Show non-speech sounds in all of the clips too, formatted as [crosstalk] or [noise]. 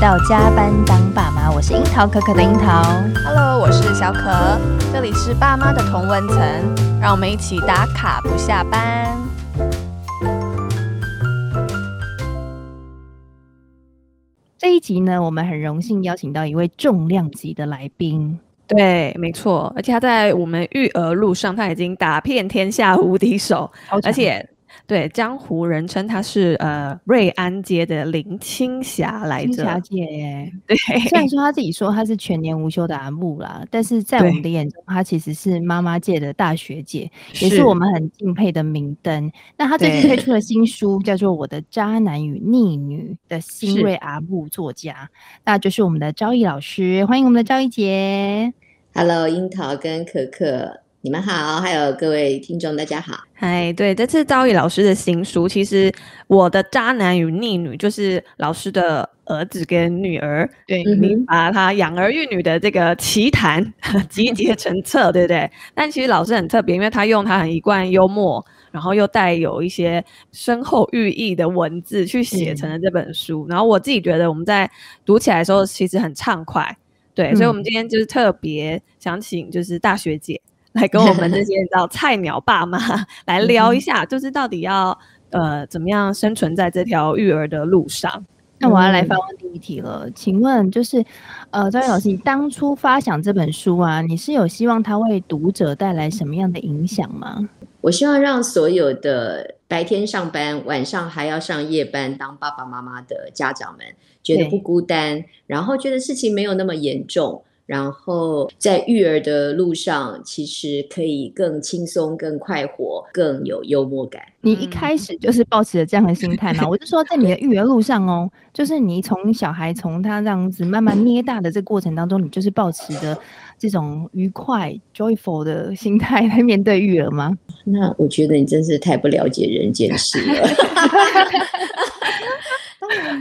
到加班当爸妈，我是樱桃可可的樱桃。Hello，我是小可，这里是爸妈的同温层，让我们一起打卡不下班。这一集呢，我们很荣幸邀请到一位重量级的来宾。对，没错，而且他在我们育儿路上，他已经打遍天下无敌手，而且。对，江湖人称她是呃瑞安街的林青霞来着，青霞姐耶。对，虽然说她自己说她是全年无休的阿木啦，但是在我们的眼中，她其实是妈妈界的大学姐，也是我们很敬佩的明灯。那她最近推出了新书，叫做《我的渣男与逆女》的新锐阿木作家，那就是我们的昭毅老师，欢迎我们的昭毅姐。Hello，樱桃跟可可。你们好，还有各位听众，大家好。嗨，对，这次赵毅老师的新书，其实我的渣男与逆女就是老师的儿子跟女儿，对，你把他养儿育女的这个奇谈 [laughs] 集结成册，对不对？但其实老师很特别，因为他用他很一贯幽默，然后又带有一些深厚寓意的文字去写成了这本书。然后我自己觉得我们在读起来的时候，其实很畅快。对，所以我们今天就是特别想请就是大学姐。来跟我们这 [laughs] 些叫菜鸟爸妈来聊一下，就是到底要呃怎么样生存在这条育儿的路上？那我要来发问第一题了，嗯、请问就是呃，昭毅老师，你当初发想这本书啊，你是有希望它为读者带来什么样的影响吗？我希望让所有的白天上班、晚上还要上夜班当爸爸妈妈的家长们觉得不孤单，然后觉得事情没有那么严重。然后在育儿的路上，其实可以更轻松、更快活、更有幽默感。你一开始就是抱持着这样的心态吗？我就说，在你的育儿路上哦，就是你从小孩从他这样子慢慢捏大的这个过程当中，你就是抱持着这种愉快、joyful 的心态来面对育儿吗？那我觉得你真是太不了解人间事了。[laughs]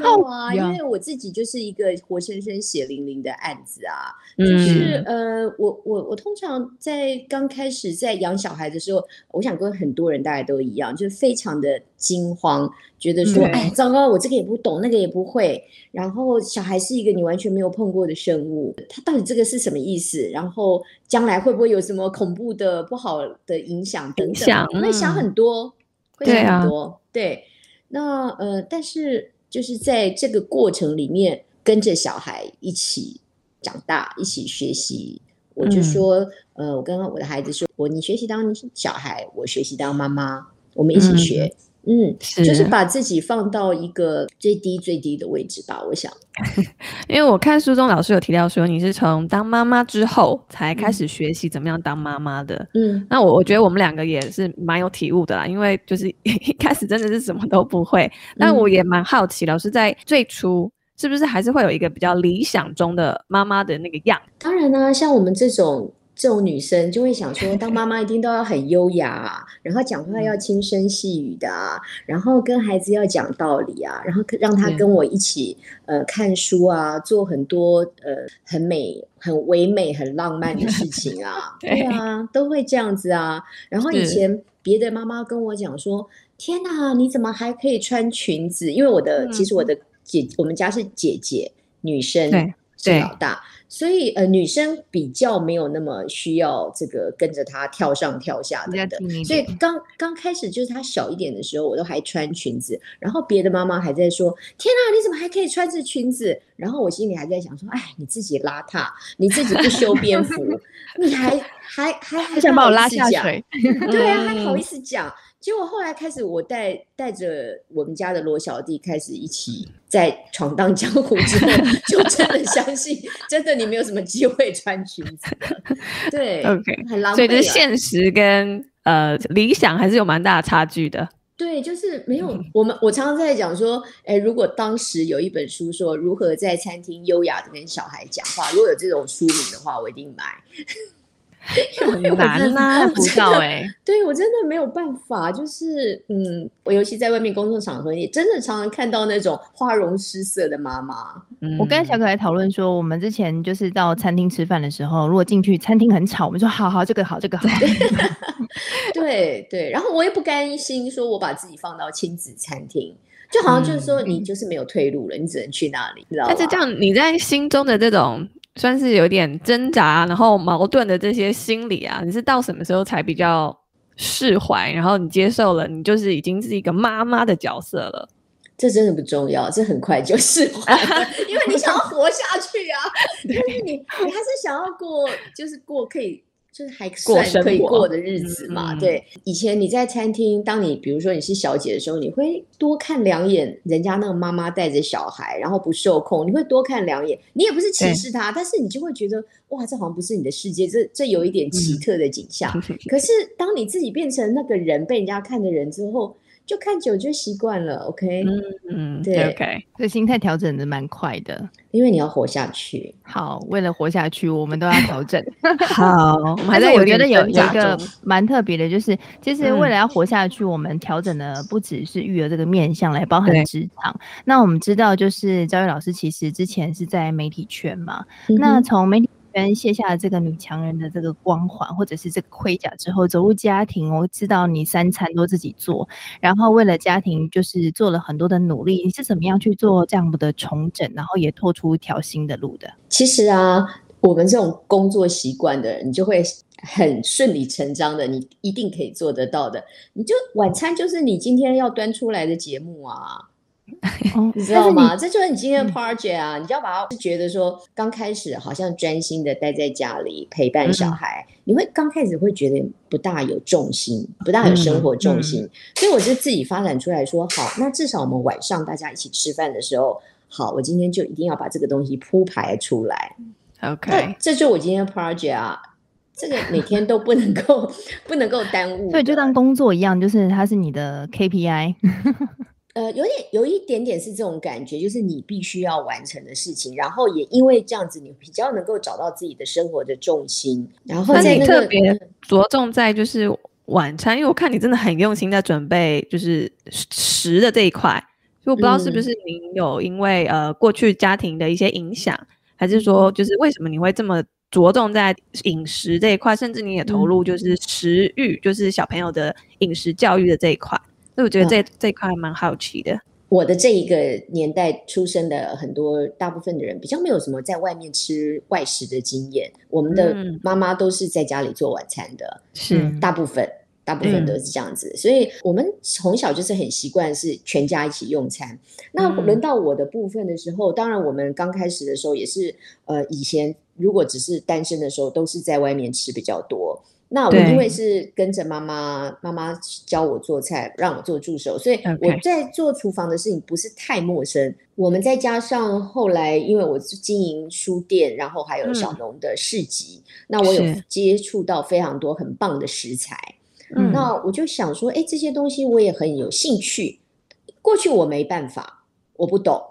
当然啊，因为我自己就是一个活生生血淋淋的案子啊，就是呃，我我我通常在刚开始在养小孩的时候，我想跟很多人大家都一样，就是非常的惊慌，觉得说，哎，糟糕，我这个也不懂，那个也不会，然后小孩是一个你完全没有碰过的生物，他到底这个是什么意思？然后将来会不会有什么恐怖的、不好的影响等等？会想很多，会想很多，对，那呃，但是。就是在这个过程里面，跟着小孩一起长大，一起学习。我就说，嗯、呃，我跟我的孩子说，我你学习当小孩，我学习当妈妈，我们一起学。嗯嗯，是就是把自己放到一个最低最低的位置吧。我想，[laughs] 因为我看书中老师有提到说，你是从当妈妈之后才开始学习怎么样当妈妈的。嗯，那我我觉得我们两个也是蛮有体悟的啦，因为就是 [laughs] 一开始真的是什么都不会。但我也蛮好奇，老师在最初是不是还是会有一个比较理想中的妈妈的那个样？当然呢、啊，像我们这种。这种女生就会想说，[laughs] 当妈妈一定都要很优雅啊，然后讲话要轻声细语的啊，然后跟孩子要讲道理啊，然后让他跟我一起呃看书啊，做很多呃很美、很唯美、很浪漫的事情啊，[laughs] 对啊，都会这样子啊。然后以前别的妈妈跟我讲说：“天哪，你怎么还可以穿裙子？”因为我的其实我的姐，我们家是姐姐，女生是老大。所以，呃，女生比较没有那么需要这个跟着她跳上跳下的。所以刚刚开始就是她小一点的时候，我都还穿裙子，然后别的妈妈还在说：“天啊，你怎么还可以穿着裙子？”然后我心里还在想说：“哎，你自己邋遢，你自己不修边幅，[laughs] 你还还还还想把我拉下水？[laughs] 对啊，还好意思讲。”结果后来开始，我带带着我们家的罗小弟开始一起在闯荡江湖之后，[laughs] 就真的相信，真的你没有什么机会穿裙子。对，[laughs] OK，很狼狈。所以就是现实跟呃理想还是有蛮大的差距的。对，就是没有我们。我常常在讲说，哎，如果当时有一本书说如何在餐厅优雅的跟小孩讲话，如果有这种书名的话，我一定买。[laughs] 很难啊，不知道哎，[laughs] 对我真的没有办法，就是嗯，我尤其在外面工作场合，也真的常常看到那种花容失色的妈妈。嗯，我跟小可来讨论说，我们之前就是到餐厅吃饭的时候，如果进去餐厅很吵，我们说好好，这个好，这个好。[laughs] 对对，然后我也不甘心说，我把自己放到亲子餐厅，就好像就是说，你就是没有退路了，嗯、你只能去那里，你知道？但是这样，你在心中的这种。算是有点挣扎，然后矛盾的这些心理啊，你是到什么时候才比较释怀？然后你接受了，你就是已经是一个妈妈的角色了。这真的不重要，这很快就释怀了，[laughs] 因为你想要活下去啊，因 [laughs] 为你你还是想要过，就是过可以。就是还算可以过的日子嘛，对。以前你在餐厅，当你比如说你是小姐的时候，你会多看两眼人家那个妈妈带着小孩，然后不受控，你会多看两眼。你也不是歧视他，但是你就会觉得哇，这好像不是你的世界，这这有一点奇特的景象。嗯、可是当你自己变成那个人被人家看的人之后。就看久就习惯了，OK，嗯嗯，对，OK，这心态调整的蛮快的，因为你要活下去。好，为了活下去，我们都要调整。[laughs] 好，还是我觉得有有一个蛮特别的，就是其实为了要活下去，嗯、我们调整的不只是育儿这个面向，来包含职场。那我们知道，就是教育老师其实之前是在媒体圈嘛，嗯、那从媒体。跟卸下了这个女强人的这个光环，或者是这个盔甲之后，走入家庭，我知道你三餐都自己做，然后为了家庭就是做了很多的努力。你是怎么样去做这样的重整，然后也拓出一条新的路的？其实啊，我们这种工作习惯的人，你就会很顺理成章的，你一定可以做得到的。你就晚餐就是你今天要端出来的节目啊。[laughs] 你知道吗？这就是你今天的 project 啊！嗯、你就要把它觉得说，刚开始好像专心的待在家里陪伴小孩，嗯、你会刚开始会觉得不大有重心，不大有生活重心。所以我就自己发展出来说，好，那至少我们晚上大家一起吃饭的时候，好，我今天就一定要把这个东西铺排出来。OK，这就是我今天的 project 啊！这个每天都不能够 [laughs] 不能够耽误，所以就当工作一样，就是它是你的 KPI。呃，有点有一点点是这种感觉，就是你必须要完成的事情，然后也因为这样子，你比较能够找到自己的生活的重心。然后在、那个、你特别着重在就是晚餐，因为我看你真的很用心在准备，就是食的这一块。就我不知道是不是您有因为、嗯、呃过去家庭的一些影响，还是说就是为什么你会这么着重在饮食这一块，甚至你也投入就是食育，嗯、就是小朋友的饮食教育的这一块。所以我觉得这、嗯、这块还蛮好奇的。我的这一个年代出生的很多大部分的人，比较没有什么在外面吃外食的经验。我们的妈妈都是在家里做晚餐的，是、嗯、大部分，大部分都是这样子。嗯、所以我们从小就是很习惯是全家一起用餐。那轮到我的部分的时候，嗯、当然我们刚开始的时候也是，呃，以前如果只是单身的时候，都是在外面吃比较多。那我因为是跟着妈妈，妈妈教我做菜，让我做助手，所以我在做厨房的事情不是太陌生。我们再加上后来，因为我是经营书店，然后还有小农的市集，那我有接触到非常多很棒的食材。那我就想说，哎，这些东西我也很有兴趣。过去我没办法，我不懂。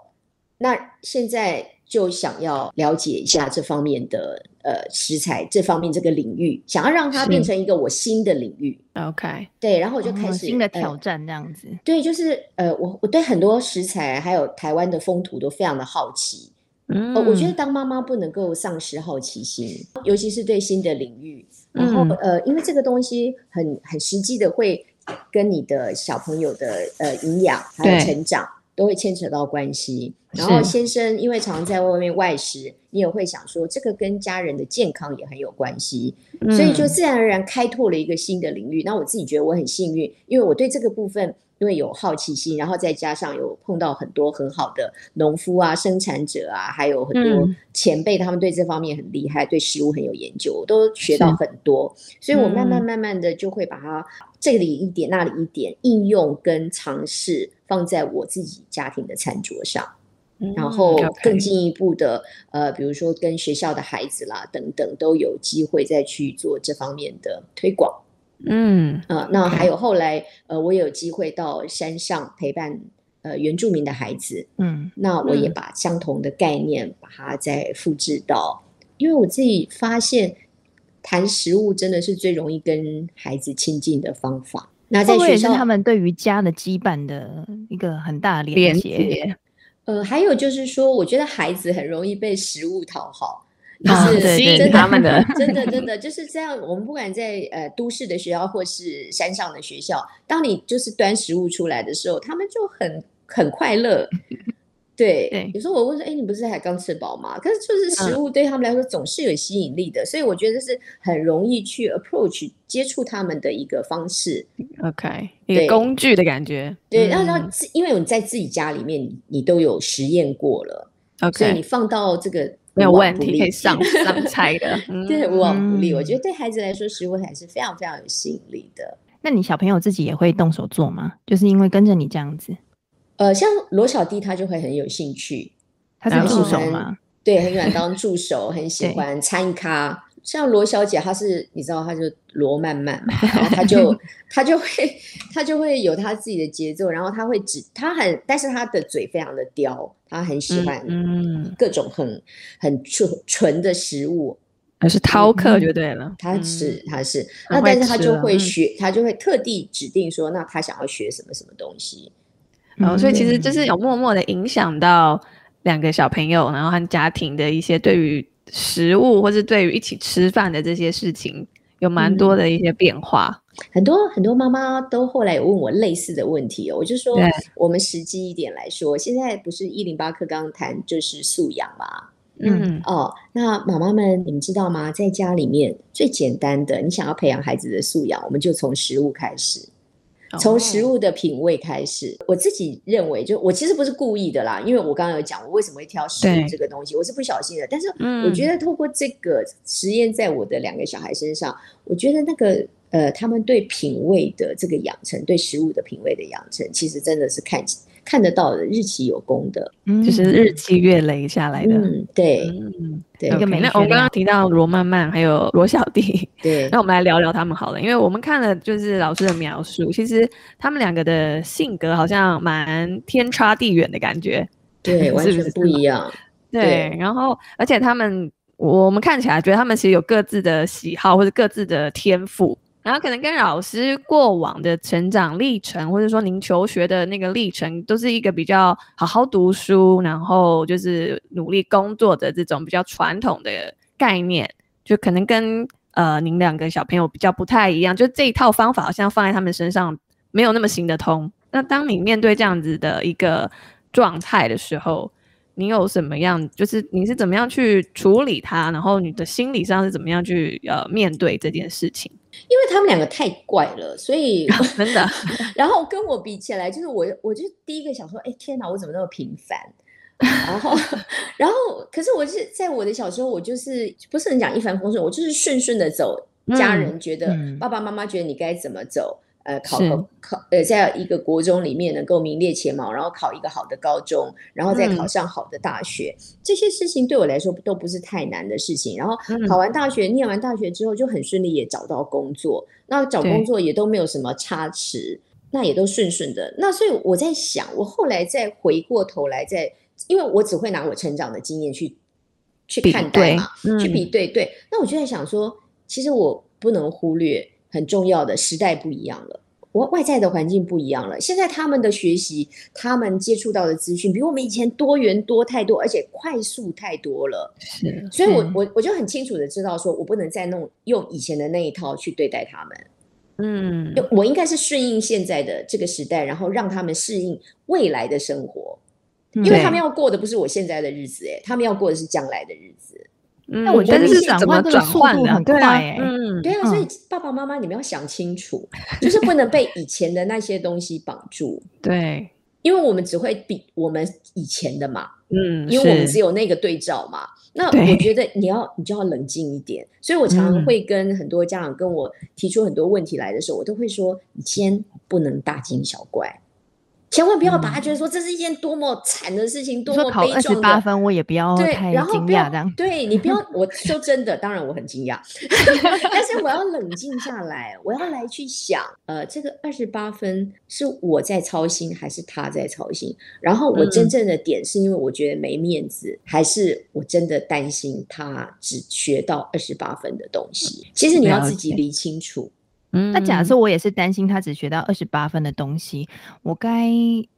那现在。就想要了解一下这方面的呃食材，这方面这个领域，想要让它变成一个我新的领域。OK，对，然后我就开始、哦、新的挑战这样子。呃、对，就是呃，我我对很多食材还有台湾的风土都非常的好奇。嗯、呃，我觉得当妈妈不能够丧失好奇心，尤其是对新的领域。然后、嗯、呃，因为这个东西很很实际的会跟你的小朋友的呃营养还有成长。都会牵扯到关系，然后先生因为常常在外面外食，你也会想说这个跟家人的健康也很有关系，嗯、所以就自然而然开拓了一个新的领域。那我自己觉得我很幸运，因为我对这个部分因为有好奇心，然后再加上有碰到很多很好的农夫啊、生产者啊，还有很多前辈，他们对这方面很厉害，对食物很有研究，我都学到很多。所以我慢慢慢慢的就会把它这里一点那里一点应用跟尝试。放在我自己家庭的餐桌上，嗯、然后更进一步的，嗯 okay、呃，比如说跟学校的孩子啦等等，都有机会再去做这方面的推广。嗯啊、呃，那还有后来，呃，我有机会到山上陪伴呃原住民的孩子。嗯，那我也把相同的概念把它再复制到，嗯、因为我自己发现。谈食物真的是最容易跟孩子亲近的方法。那在学校也是他们对于家的羁绊的一个很大的连接。呃，还有就是说，我觉得孩子很容易被食物讨好。就是吸引他们的，真的真的就是这样。我们不管在呃都市的学校或是山上的学校，当你就是端食物出来的时候，他们就很很快乐。对，对有时候我问说：“哎，你不是才刚吃饱吗？”可是就是食物对他们来说总是有吸引力的，嗯、所以我觉得是很容易去 approach 接触他们的一个方式。OK，一个工具的感觉。对，然后然后因为你在自己家里面，你都有实验过了，OK，所以你放到这个。没有问题，可以上上菜的。[laughs] 对，无往不利。我觉得对孩子来说，食物还是非常非常有吸引力的。那你小朋友自己也会动手做吗？就是因为跟着你这样子。呃，像罗小弟他就会很有兴趣，他是助手吗？对，很喜欢当助手，很喜欢参咖。像罗小姐，她是你知道，她就罗曼曼嘛，[laughs] 然后她就她就会她就会有她自己的节奏，然后她会指她很，但是她的嘴非常的刁，她很喜欢嗯各种很、嗯、很纯纯的食物，还是饕客就对了，她是她是，那但是她就会学，她就会特地指定说，那她想要学什么什么东西，然后、嗯、所以其实就是有默默的影响到两个小朋友，然后和家庭的一些对于。食物，或是对于一起吃饭的这些事情，有蛮多的一些变化。嗯、很多很多妈妈都后来有问我类似的问题哦，我就说，我们实际一点来说，现在不是一零八课刚谈就是素养嘛？嗯哦，那妈妈们，你们知道吗？在家里面最简单的，你想要培养孩子的素养，我们就从食物开始。从食物的品味开始，我自己认为，就我其实不是故意的啦，因为我刚刚有讲，我为什么会挑食物这个东西，我是不小心的。但是我觉得透过这个实验，在我的两个小孩身上，我觉得那个呃，他们对品味的这个养成，对食物的品味的养成，其实真的是看看得到的，日积有功的，就是日积月累下来的。嗯，对，嗯，对。Okay, 那我们刚刚提到罗曼曼还有罗小弟，[laughs] 对，[laughs] 那我们来聊聊他们好了，因为我们看了就是老师的描述，其实他们两个的性格好像蛮天差地远的感觉，对，[laughs] 完全不一样。对，对，然后而且他们，我们看起来觉得他们其实有各自的喜好或者各自的天赋。然后可能跟老师过往的成长历程，或者说您求学的那个历程，都是一个比较好好读书，然后就是努力工作的这种比较传统的概念，就可能跟呃您两个小朋友比较不太一样，就这一套方法好像放在他们身上没有那么行得通。那当你面对这样子的一个状态的时候，你有什么样，就是你是怎么样去处理它，然后你的心理上是怎么样去呃面对这件事情？因为他们两个太怪了，所以 [laughs] 真的。然后跟我比起来，就是我，我就第一个想说，哎，天哪，我怎么那么平凡？然后，[laughs] 然后，可是我是在我的小时候，我就是不是很讲一帆风顺，我就是顺顺的走。家人觉得，嗯、爸爸妈妈觉得你该怎么走。呃，考考考，呃，在一个国中里面能够名列前茅，然后考一个好的高中，然后再考上好的大学，嗯、这些事情对我来说都不是太难的事情。然后考完大学，嗯、念完大学之后就很顺利，也找到工作。那找工作也都没有什么差池，那也都顺顺的。那所以我在想，我后来再回过头来再，再因为我只会拿我成长的经验去去看待嘛，嗯、去比对对。那我就在想说，其实我不能忽略。很重要的时代不一样了，我外在的环境不一样了。现在他们的学习，他们接触到的资讯比我们以前多元多太多，而且快速太多了。是，所以我我我就很清楚的知道，说我不能再弄用以前的那一套去对待他们。嗯，我应该是顺应现在的这个时代，然后让他们适应未来的生活，因为他们要过的不是我现在的日子，哎，他们要过的是将来的日子。那我觉得是怎么转换的？对啊，嗯，对啊，所以爸爸妈妈你们要想清楚，就是不能被以前的那些东西绑住。对，因为我们只会比我们以前的嘛，嗯，因为我们只有那个对照嘛。那我觉得你要你就要冷静一点。所以我常常会跟很多家长跟我提出很多问题来的时候，我都会说：你先不能大惊小怪。千万不要把他觉得说这是一件多么惨的事情，嗯、多么悲壮的。考二十八分，我也不要太惊讶这样。对，你不要，[laughs] 我说真的，当然我很惊讶，但是我要冷静下来，我要来去想，呃，这个二十八分是我在操心还是他在操心？然后我真正的点是因为我觉得没面子，嗯、还是我真的担心他只学到二十八分的东西？其实你要自己理清楚。嗯，那假设我也是担心他只学到二十八分的东西，我该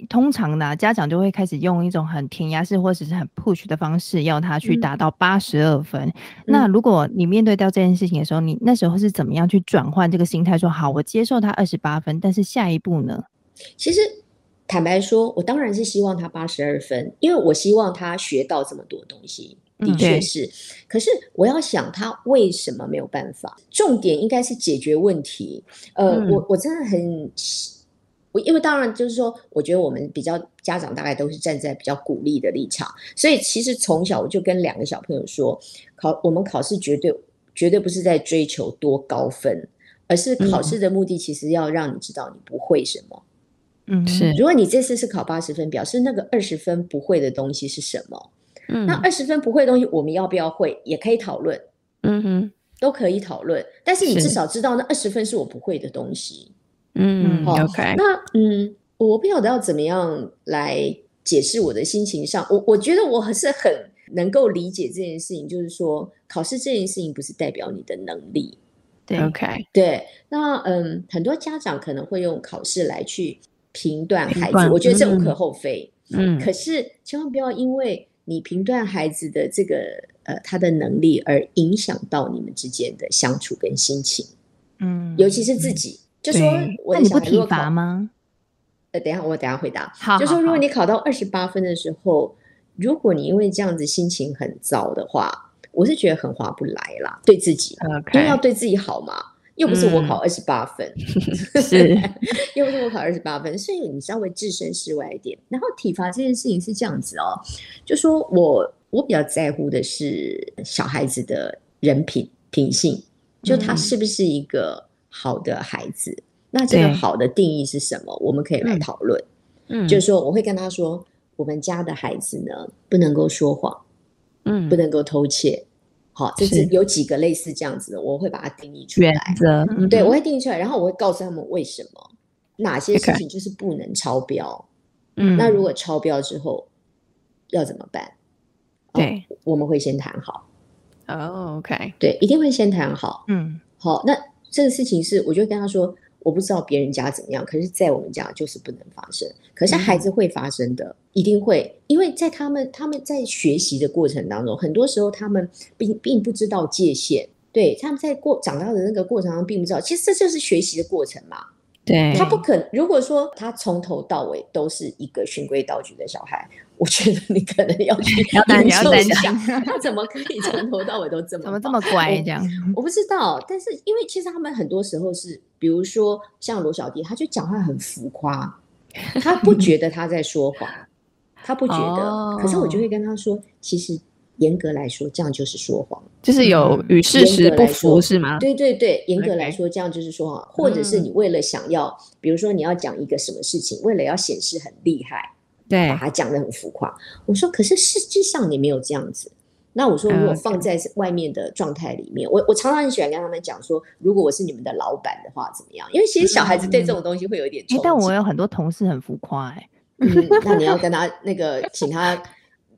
通常呢，家长就会开始用一种很填鸭式或者是很 push 的方式，要他去达到八十二分。嗯。那如果你面对到这件事情的时候，你那时候是怎么样去转换这个心态？说好，我接受他二十八分，但是下一步呢？其实坦白说，我当然是希望他八十二分，因为我希望他学到这么多东西。的确是，嗯，可是我要想他为什么没有办法？重点应该是解决问题。呃，嗯，我我真的很，我因为当然就是说，我觉得我们比较家长大概都是站在比较鼓励的立场，所以其实从小我就跟两个小朋友说，考我们考试绝对绝对不是在追求多高分，而是考试的目的其实要让你知道你不会什么。嗯，是。如果你这次是考八十分，表示那个二十分不会的东西是什么？嗯，那二十分不会的东西，我们要不要会，也可以讨论。嗯哼，都可以讨论。但是你至少知道那二十分是我不会的东西。嗯嗯，OK。那嗯，我不晓得要怎么样来解释我的心情上，我我觉得我还是很能够理解这件事情，就是说考试这件事情不是代表你的能力。对，OK。对，那嗯，很多家长可能会用考试来去评断孩子，我觉得这无可厚非。嗯，可是千万不要因为。你评断孩子的这个呃他的能力，而影响到你们之间的相处跟心情，嗯，尤其是自己，嗯、就说我的小孩如果考吗？呃，等一下我等一下回答。好，好，好，就说如果你考到二十八分的时候，如果你因为这样子心情很糟的话，我是觉得很划不来啦，对自己.因为要对自己好嘛。又不是我考二十八分，[laughs] 嗯、是又不是我考二十八分，所以你稍微置身事外一点。然后体罚这件事情是这样子哦，就说我我比较在乎的是小孩子的人品品性，就他是不是一个好的孩子？嗯、那这个好的定义是什么？我们可以来讨论。嗯，就是说我会跟他说，我们家的孩子呢，不能够说谎，嗯，不能够偷窃。好，就是有几个类似这样子的，我会把它定义出来。原则，嗯、对，我会定义出来，然后我会告诉他们为什么，哪些事情就是不能超标。嗯，那如果超标之后要怎么办？对，哦、我们会先谈好。哦，OK，对，一定会先谈好。嗯，好，那这个事情是，我就跟他说。我不知道别人家怎么样，可是，在我们家就是不能发生。可是孩子会发生的，嗯、一定会，因为在他们他们在学习的过程当中，很多时候他们并并不知道界限。对，他们在过长大的那个过程中，并不知道，其实这就是学习的过程嘛。对，他不可能，如果说他从头到尾都是一个循规蹈矩的小孩，我觉得你可能要去 [laughs] 要担心，[laughs] 他怎么可以从头到尾都这么 [laughs] 怎么这么乖这样？我不知道，但是因为其实他们很多时候是，比如说像罗小弟，他就讲话很浮夸，他不觉得他在说谎，他不觉得，可是我就会跟他说，其实。严格来说，这样就是说谎，就是有与事实不符，是吗？对对对，严格来说，这样就是说谎，或者是你为了想要，比如说你要讲一个什么事情，为了要显示很厉害，对，把它讲得很浮夸。我说，可是实际上你没有这样子。那我说，如果放在外面的状态里面，我我常常很喜欢跟他们讲说，如果我是你们的老板的话，怎么样？因为其实小孩子对这种东西会有一点，但我有很多同事很浮夸，哎，[laughs] 嗯，那你要跟他那个，请他。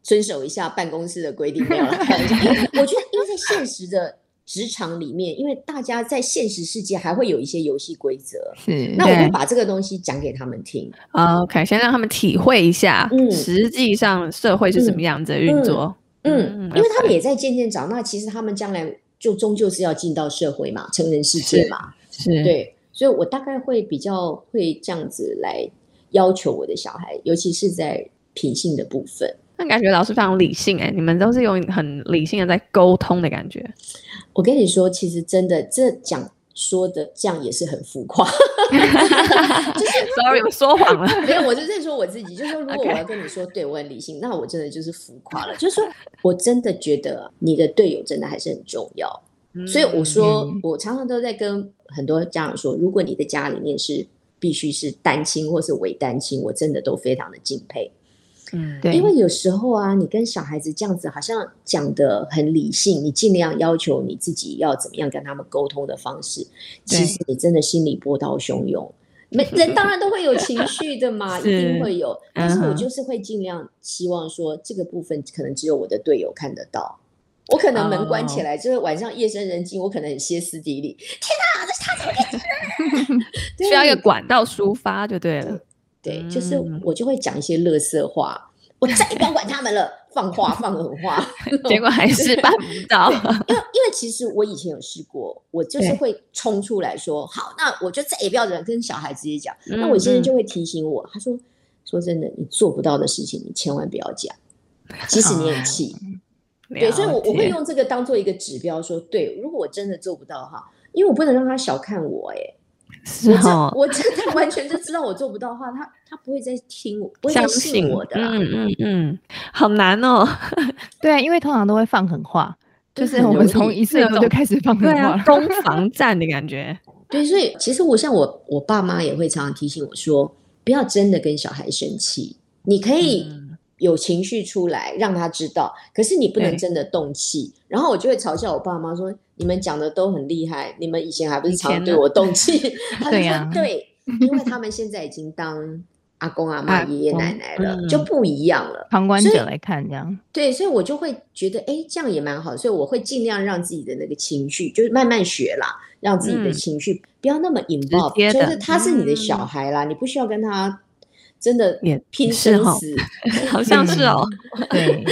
遵守一下办公室的规定，没有了。[laughs] 我觉得，因为在现实的职场里面，因为大家在现实世界还会有一些游戏规则，是。那我会把这个东西讲给他们听。OK，先让他们体会一下，嗯，实际上社会是什么样子的运作。嗯，嗯，因为他们也在渐渐长大，其实他们将来就终究是要进到社会嘛，成人世界嘛，是。对，所以我大概会比较会这样子来要求我的小孩，尤其是在品性的部分。那感觉老师非常理性哎，你们都是用很理性的在沟通的感觉。我跟你说，其实真的这讲说的这样也是很浮夸，就 [laughs] 是 sorry 我说谎了。[laughs] 没有，我就在说我自己，就是说如果我要跟你说对我很理性，那我真的就是浮夸了。[laughs] 就是说我真的觉得你的队友真的还是很重要，所以我说我常常都在跟很多家长说，如果你的家里面是必须是单亲或是伪单亲，我真的都非常的敬佩。嗯，对，因为有时候啊，你跟小孩子这样子好像讲的很理性，你尽量要求你自己要怎么样跟他们沟通的方式，其实你真的心里波涛汹涌。[laughs] 每人当然都会有情绪的嘛，一定会有。但是我就是会尽量希望说，这个部分可能只有我的队友看得到。我可能门关起来，就是晚上夜深人静，我可能很歇斯底里。天哪，这是他怎么可以？需要一个管道抒发就对了。对，就是我就会讲一些垃圾话，我再也不要管他们了，放话放狠话，[laughs] 结果还是办不到。因为因为其实我以前有试过，我就是会冲出来说，好，那我就再也不要跟小孩直接讲。那我先生就会提醒我，他说，说真的，你做不到的事情，你千万不要讲，即使你很气。[laughs] 对，所以我我会用这个当做一个指标，说，对，如果我真的做不到哈，因为我不能让他小看我，哎。是哦，我这他完全就知道我做不到的话，他他不会再听我，不会再信我的。嗯嗯嗯，好难哦。[laughs] 对啊，因为通常都会放狠话，就是我们从一岁就开始放狠话，攻防战的感觉。[laughs] 对，所以其实我像我我爸妈也会常常提醒我说，不要真的跟小孩生气，你可以。有情绪出来，让他知道，可是你不能真的动气。然后我就会嘲笑我爸妈说：“你们讲的都很厉害，你们以前还不是常对我动气？[laughs] ”他就说：“对，因为他们现在已经当阿公阿妈、爷爷奶奶了，就不一样了。旁观者来看，这样对，所以我就会觉得，哎，这样也蛮好。所以我会尽量让自己的那个情绪，就是慢慢学啦，让自己的情绪不要那么 involve，就是他是你的小孩啦，你不需要跟他。”真的拼生死，[laughs] 好像是哦。[laughs] 对。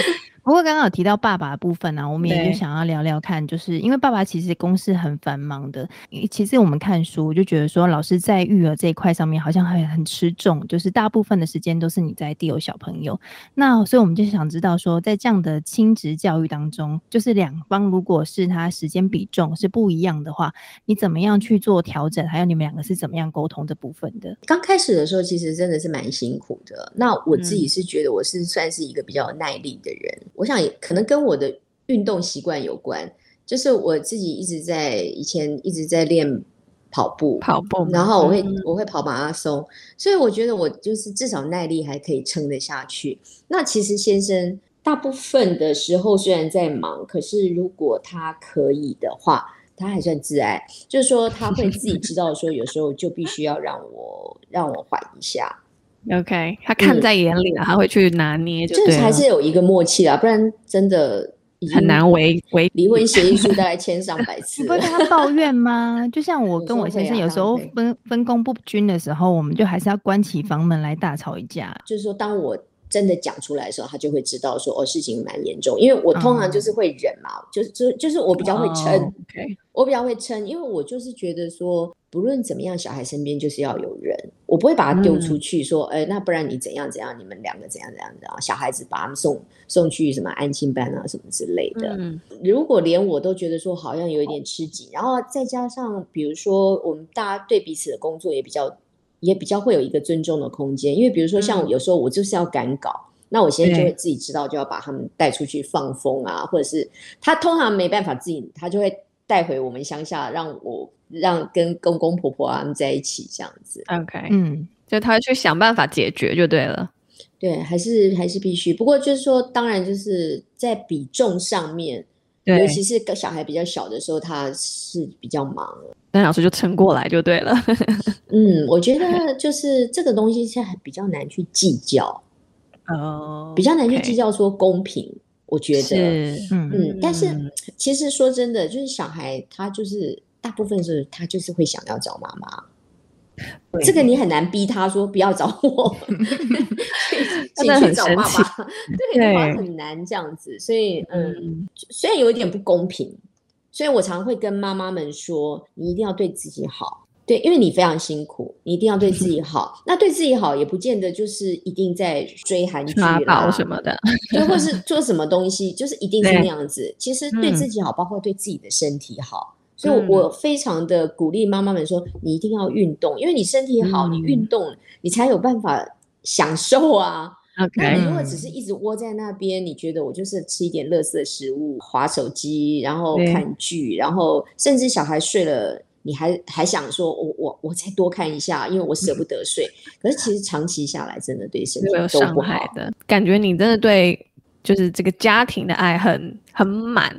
不过刚刚有提到爸爸的部分呢、啊，我们也就想要聊聊看，就是因为爸爸其实公事很繁忙的。其实我们看书就觉得说，老师在育儿这一块上面好像很很吃重，就是大部分的时间都是你在带小朋友。那所以我们就想知道说，在这样的亲职教育当中，就是两方如果是他时间比重是不一样的话，你怎么样去做调整？还有你们两个是怎么样沟通这部分的？刚开始的时候，其实真的是蛮辛苦的。那我自己是觉得我是算是一个比较有耐力的人。嗯我想也可能跟我的运动习惯有关，就是我自己一直在以前一直在练跑步，跑步，然后我会、嗯、我会跑马拉松，所以我觉得我就是至少耐力还可以撑得下去。那其实先生大部分的时候虽然在忙，可是如果他可以的话，他还算自爱，就是说他会自己知道说有时候就必须要让我让我缓一下。OK，他看在眼里了，嗯、他会去拿捏就，就是还是有一个默契啊，不然真的很难维维离婚协议书大概签上百次。[laughs] 你不会跟他抱怨吗？就像我跟我先生有时候分分工不均的时候，我们就还是要关起房门来大吵一架。就是说，当我。真的讲出来的时候，他就会知道说哦，事情蛮严重。因为我通常就是会忍嘛，嗯、就就就是我比较会撑，oh, okay. 我比较会撑，因为我就是觉得说，不论怎么样，小孩身边就是要有人，我不会把他丢出去说，哎、嗯，那不然你怎样怎样，你们两个怎样怎样的啊，小孩子把他们送送去什么安亲班啊什么之类的。嗯、如果连我都觉得说好像有一点吃紧，然后再加上比如说我们大家对彼此的工作也比较。也比较会有一个尊重的空间，因为比如说像有时候我就是要赶稿，嗯、那我现在就会自己知道就要把他们带出去放风啊，或者是他通常没办法自己，他就会带回我们乡下，让我让跟公公婆婆他们在一起这样子。OK，嗯，就他去想办法解决就对了。对，还是还是必须。不过就是说，当然就是在比重上面，对尤其是小孩比较小的时候，他是比较忙。但老师就撑过来就对了。[laughs] 嗯，我觉得就是这个东西现在比较难去计较，哦，比较难去计较说公平。我觉得，嗯嗯，但是其实说真的，就是小孩他就是大部分是他就是会想要找妈妈。对这个你很难逼他说不要找我 [laughs] [laughs] 自己去找爸爸。对，很难这样子，所以嗯，嗯虽然有一点不公平。所以我常会跟妈妈们说，你一定要对自己好，对，因为你非常辛苦，你一定要对自己好。那对自己好，也不见得就是一定在追韩剧啦什么的，就或是做什么东西，就是一定是那样子。其实对自己好，包括对自己的身体好。所以，我非常的鼓励妈妈们说，你一定要运动，因为你身体好，你运动，你才有办法享受啊。那你如果只是一直窝在那边，你觉得我就是吃一点垃圾食物、划手机，然后看剧，然后甚至小孩睡了你还还想说我我我再多看一下，因为我舍不得睡。可是其实长期下来，真的对身体都有伤害的。感觉你真的对就是这个家庭的爱很很满。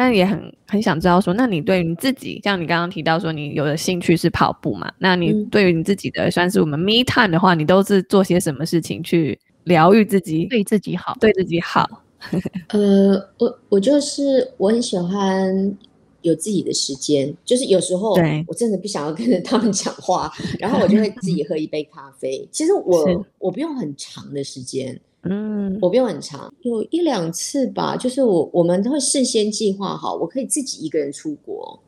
但也很很想知道说，那你对于你自己，像你刚刚提到说，你有的兴趣是跑步嘛？那你对于你自己的，算是我们 me time 的话，你都是做些什么事情去疗愈自己，对自己好，对自己好？呃，我我就是我很喜欢有自己的时间，就是有时候我真的不想要跟着他们讲话，然后我就会自己喝一杯咖啡。其实我我不用很长的时间。嗯，我不用很长，有一两次吧。就是我我们都会事先计划好，我可以自己一个人出国。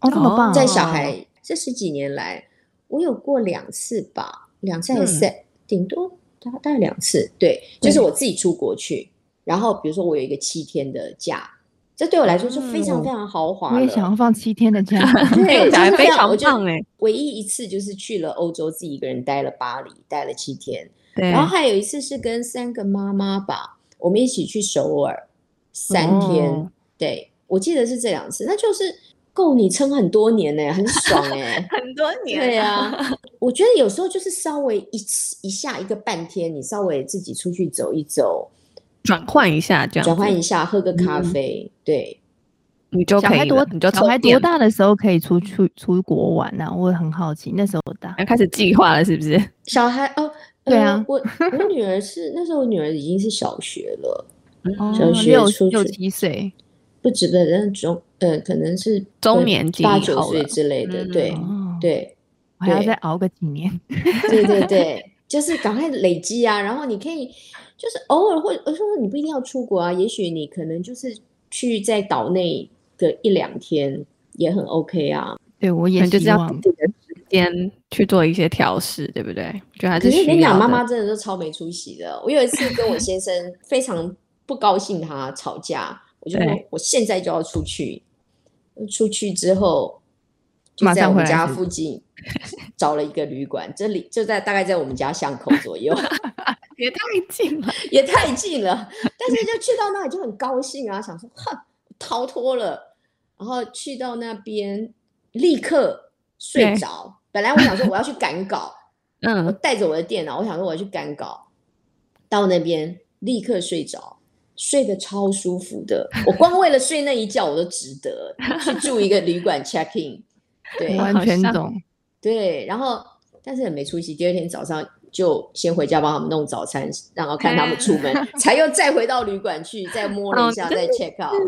哦，这么棒！在小孩这十几年来，我有过两次吧，两次还是三，顶多大大概两次。对，就是我自己出国去，然后比如说我有一个七天的假，这对我来说是非常非常豪华。我也想要放七天的假，[laughs] 对，[laughs] 非常棒哎。唯一一次就是去了欧洲，自己一个人待了巴黎，待了七天。然后还有一次是跟三个妈妈吧，我们一起去首尔三天。哦、对，我记得是这两次，那就是够你撑很多年呢，很爽哎，[laughs] 很多年。对啊，[laughs] 我觉得有时候就是稍微一次一下一个半天，你稍微自己出去走一走，转换一下这样，转换一下，喝个咖啡，嗯、对，你就可以。多你就小孩多大的时候可以出去出国玩呢、啊？我很好奇，那时候大要开始计划了，是不是？小孩哦。对啊，呃、我 [laughs] 我女儿是那时候，我女儿已经是小学了，哦、小学六六七岁，不止的，人中呃可能是中年级八九岁之类的，嗯、对、哦、对，我还要再熬个几年，[laughs] 对对对，就是赶快累积啊，然后你可以就是偶尔会，我说你不一定要出国啊，也许你可能就是去在岛内的一两天也很 OK 啊，对我也希望。间去做一些调试，对不对？就还是。可是跟你讲，妈妈真的是超没出息的。我有一次跟我先生 [laughs] 非常不高兴，他吵架，我就说我现在就要出去。出去之后，就在我们家附近找了一个旅馆，这里就在大概在我们家巷口左右，[laughs] 也太近了，[laughs] 也太近了。但是就去到那里就很高兴啊，想说哼，逃脱了。然后去到那边，立刻睡着。本来我想说我要去赶稿，[laughs] 嗯，我带着我的电脑，我想说我要去赶稿，到那边立刻睡着，睡得超舒服的。我光为了睡那一觉，我都值得去住一个旅馆 check in，[laughs] 对，完全懂。对，然后但是很没出息，第二天早上就先回家帮他们弄早餐，然后看他们出门，[laughs] 才又再回到旅馆去，再摸了一下，再 check out。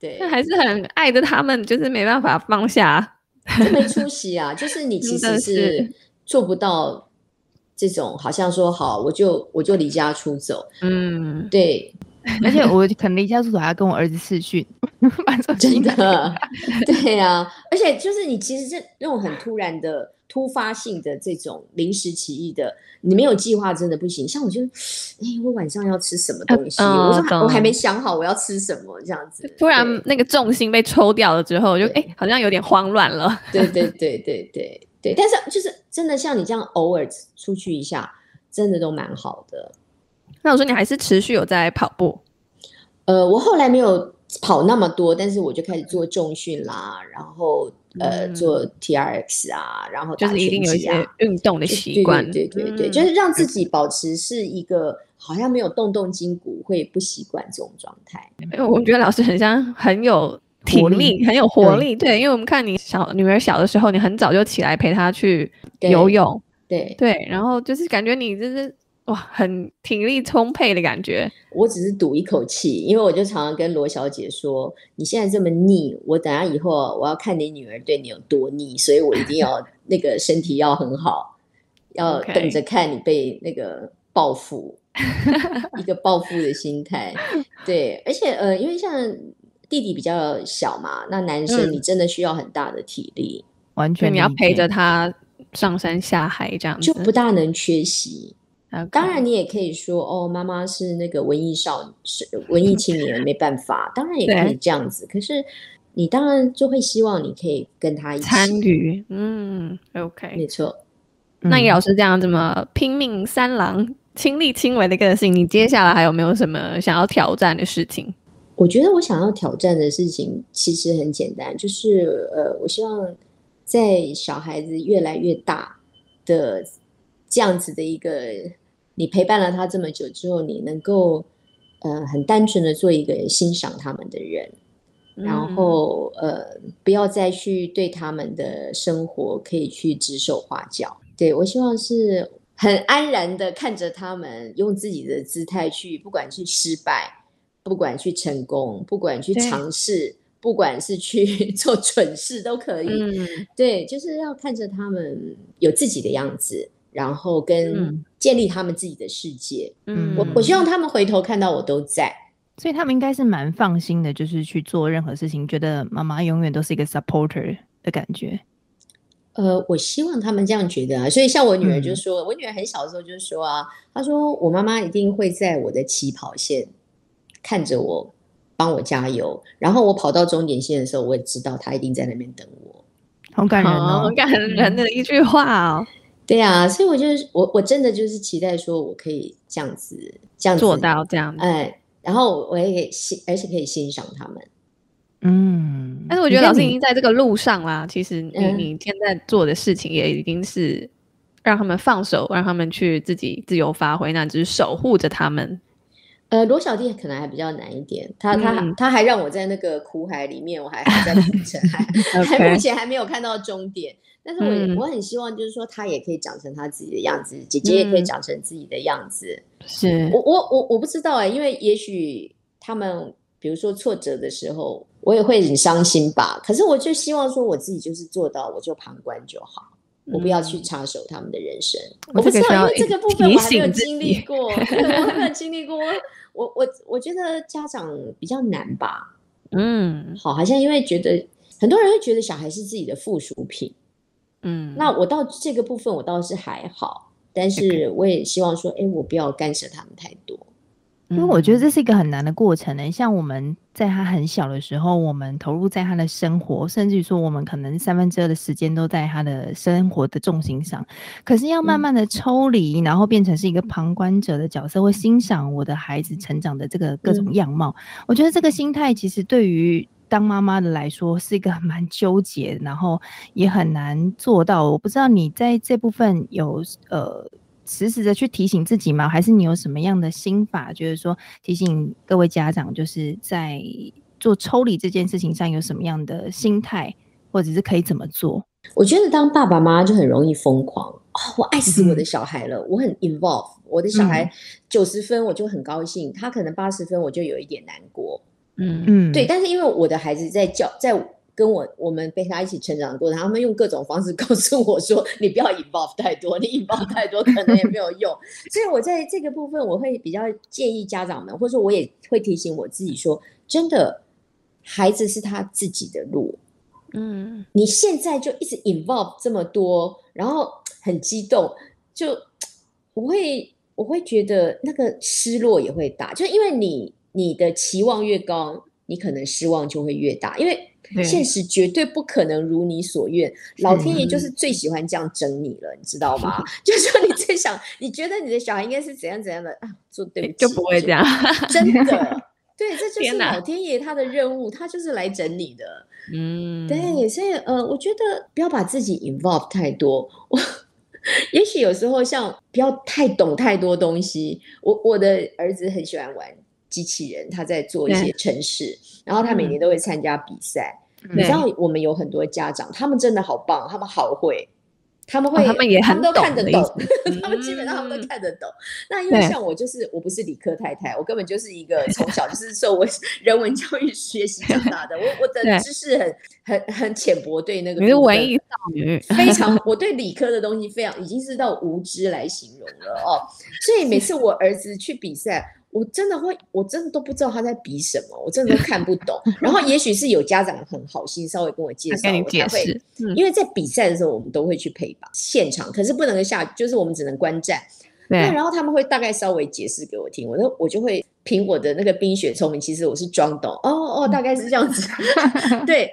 对，还是很爱着他们，就是没办法放下。就没出息啊！就是你 [laughs] 其实是做不到这种，好像说好我就我就离家出走，嗯，对。[laughs] 而且我可能离家出走还要跟我儿子视讯，[laughs] 真的，[laughs] 对啊。而且就是你其实这那种很突然的、突发性的这种临时起意的，你没有计划真的不行。像我就，哎，我晚上要吃什么东西？我说我还没想好我要吃什么，这样子。突然那个重心被抽掉了之后，就哎，好像有点慌乱了。对对对对对对。但是就是真的像你这样偶尔出去一下，真的都蛮好的。那我说你还是持续有在跑步？呃，我后来没有跑那么多，但是我就开始做重训啦，然后呃做 TRX 啊，然后就是一定有一些运动的习惯，对对对对，嗯、就是让自己保持是一个好像没有动动筋骨会不习惯这种状态。因为我觉得老师很像很有体力，力很有活力，对，对，因为我们看你小女儿小的时候，你很早就起来陪她去游泳，对对，对，然后就是感觉你就是。哇，很体力充沛的感觉。我只是赌一口气，因为我就常常跟罗小姐说：“你现在这么腻，我等下以后我要看你女儿对你有多腻，所以我一定要 [laughs] 那个身体要很好，要等着看你被那个报复，[laughs] 一个报复的心态。对，而且呃，因为像弟弟比较小嘛，那男生你真的需要很大的体力，嗯、完全你要陪着他上山下海，这样子就不大能缺席。” Okay. 当然，你也可以说哦，妈妈是那个文艺少女，是文艺青年，没办法。当然也可以这样子，可是你当然就会希望你可以跟他一起参与。嗯，OK，没错。那以老师这样这么拼命三郎、亲力亲为的个性，你接下来还有没有什么想要挑战的事情？我觉得我想要挑战的事情其实很简单，就是呃，我希望在小孩子越来越大的这样子的一个，你陪伴了他这么久之后，你能够呃很单纯的做一个欣赏他们的人，然后呃不要再去对他们的生活可以去指手画脚。对，我希望是很安然的看着他们用自己的姿态去，不管去失败，不管去成功，不管去尝试。不管是去 [laughs] 做蠢事都可以，嗯，对，就是要看着他们有自己的样子，然后跟建立他们自己的世界。嗯，我我希望他们回头看到我都在，所以他们应该是蛮放心的，就是去做任何事情，觉得妈妈永远都是一个 supporter 的感觉。呃，我希望他们这样觉得啊。所以像我女儿就说，嗯，我女儿很小的时候就说啊，她说我妈妈一定会在我的起跑线看着我。帮我加油，然后我跑到终点线的时候，我也知道她一定在那边等我。好感人哦，好感人的一句话哦。对啊，所以我就是我，我真的就是期待说我可以这样子，这样子做到这样。哎，然后我也可以欣，而且可以欣赏他们。嗯，但是我觉得老师已经在这个路上啦。其实你你现在做的事情也已经是让他们放手，让他们去自己自由发挥，那只是守护着他们。呃，罗小弟可能还比较难一点，他他、嗯、他还让我在那个苦海里面，我还还在浮沉，还 Okay. [laughs] 还目前还没有看到终点。但是我、嗯、我很希望，就是说他也可以长成他自己的样子，姐姐也可以长成自己的样子。是我我我我不知道哎、欸，因为也许他们比如说挫折的时候，我也会很伤心吧。可是我就希望说，我自己就是做到，我就旁观就好。我不要去插手他们的人生，嗯、我不知道，因为这个部分我还没有经历过，[laughs] 我还没有经历过。我我我觉得家长比较难吧，嗯，好，好像因为觉得很多人会觉得小孩是自己的附属品，嗯，那我到这个部分我倒是还好，但是我也希望说，哎，我不要干涉他们太多。因为我觉得这是一个很难的过程呢。像我们在他很小的时候，我们投入在他的生活，甚至于说我们可能三分之二的时间都在他的生活的重心上。可是要慢慢的抽离，然后变成是一个旁观者的角色，会欣赏我的孩子成长的这个各种样貌。我觉得这个心态其实对于当妈妈的来说是一个蛮纠结，然后也很难做到。我不知道你在这部分有呃。时时的去提醒自己吗？还是你有什么样的心法？就是说提醒各位家长，就是在做抽离这件事情上有什么样的心态，或者是可以怎么做？我觉得当爸爸妈妈就很容易疯狂哦，我爱死我的小孩了，嗯、我很 involve 我的小孩九十分我就很高兴，嗯、他可能八十分我就有一点难过。嗯嗯，对，但是因为我的孩子在教在。跟我我们陪他一起成长的过程，他们用各种方式 [laughs] 告诉我说：“你不要 involve 太多，你 involve 太多可能也没有用。”所以，我在这个部分，我会比较建议家长们，或者说我也会提醒我自己说：“真的，孩子是他自己的路。嗯，你现在就一直 involve 这么多，然后很激动，就 [tsk] 我会我会觉得那个失落也会大，就因为你你的期望越高，你可能失望就会越大，因为。现实绝对不可能如你所愿，老天爷就是最喜欢这样整你了，你知道吗？[laughs] [laughs] 就是说你最想，你觉得你的小孩应该是怎样怎样的啊？做对不起，就不会这样，真的，[laughs] 对，这就是老天爷他的任务，他就是来整你的。嗯，对，所以呃，我觉得不要把自己 involve 太多。我也许有时候像不要太懂太多东西。我我的儿子很喜欢玩机器人，他在做一些程式。然后他每年都会参加比赛，嗯、你知道我们有很多家长，他们真的好棒，他们好会，他们会，哦、他们也他们都看得懂，嗯、[laughs] 他们基本上他们都看得懂。嗯、那因为像我就是我不是理科太太，我根本就是一个从小就是 [laughs] 受我人文教育学习长大的，我我的知识很很很浅薄，对那个你是文艺少女，非常我对理科的东西非常已经是到无知来形容了哦。所以每次我儿子去比赛。我真的会，我真的都不知道他在比什么，我真的都看不懂。然后也许是有家长很好心，稍微跟我介绍，我才会。因为在比赛的时候，我们都会去陪吧现场，可是不能下，就是我们只能观战。对。然后他们会大概稍微解释给我听，我就我就会凭我的那个冰雪聪明，其实我是装懂。哦哦，大概是这样子。[laughs] 对，